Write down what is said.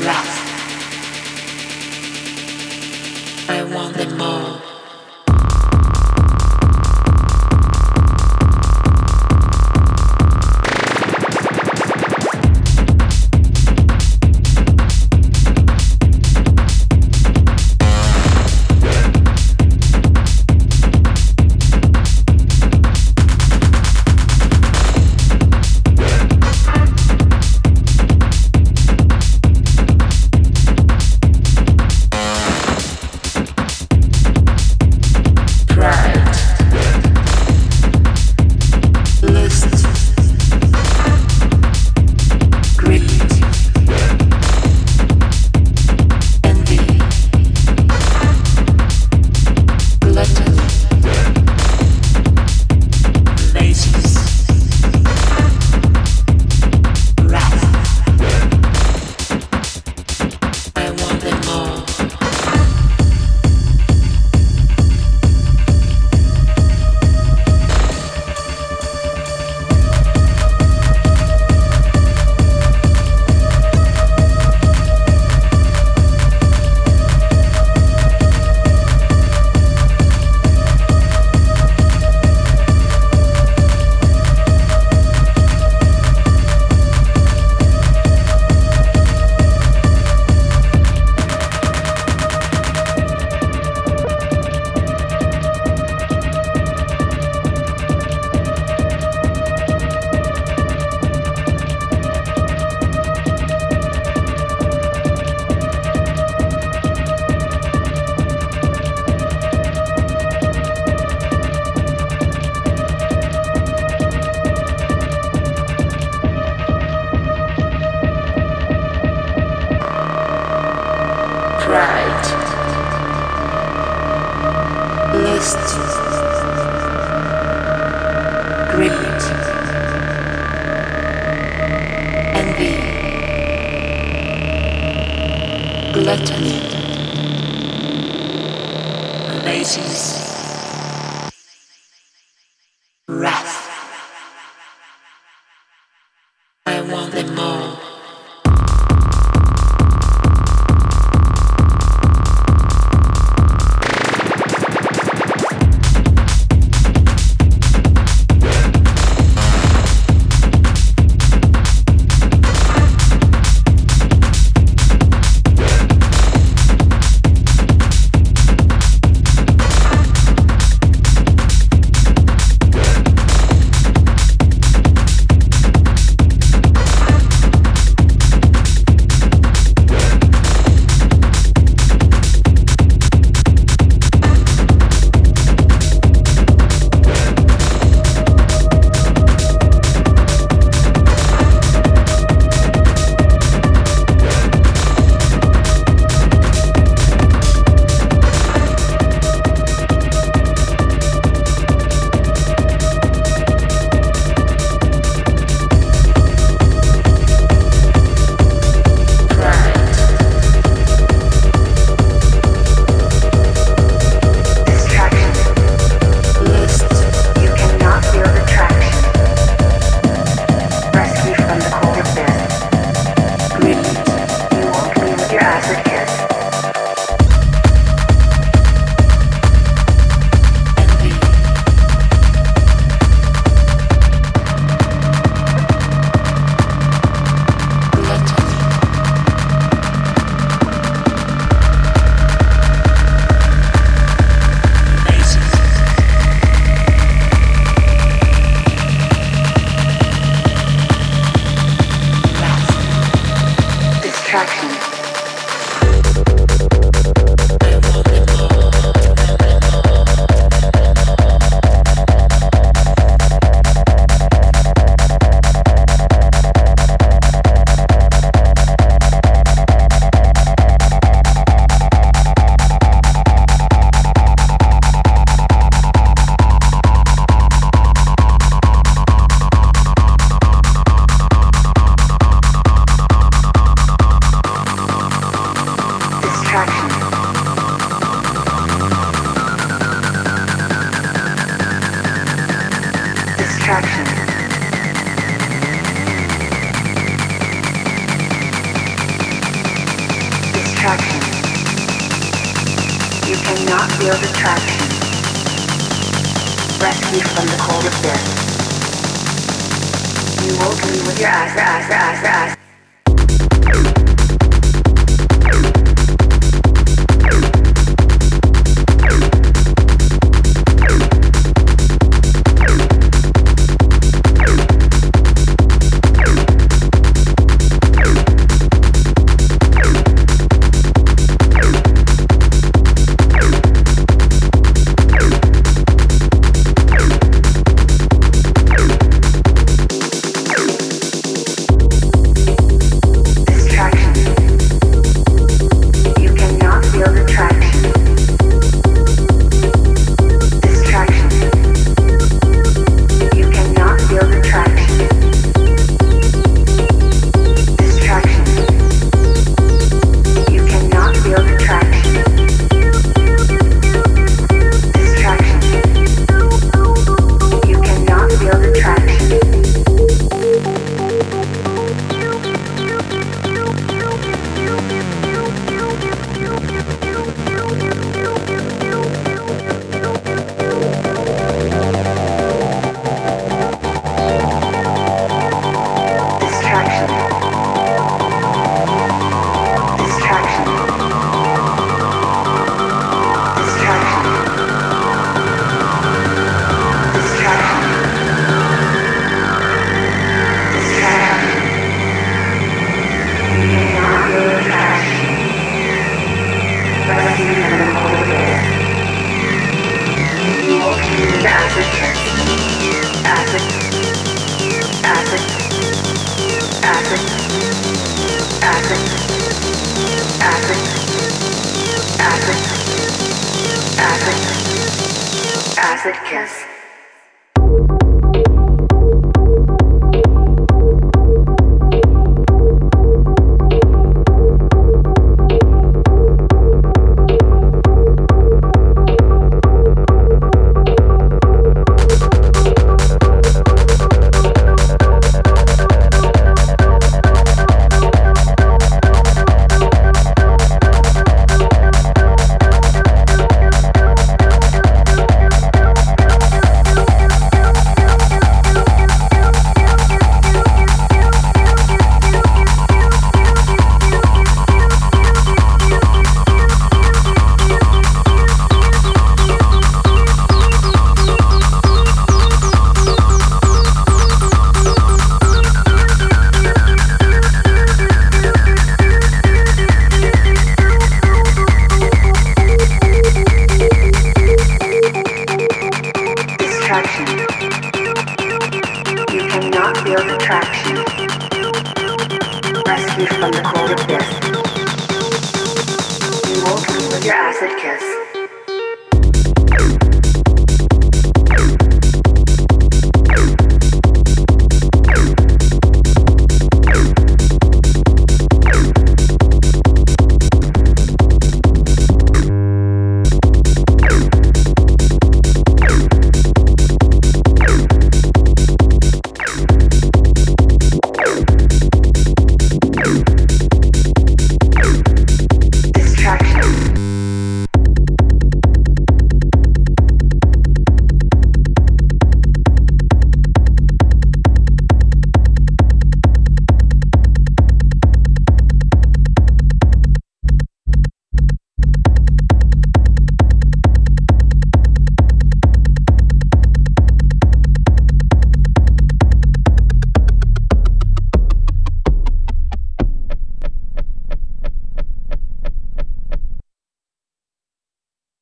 love. I want them all.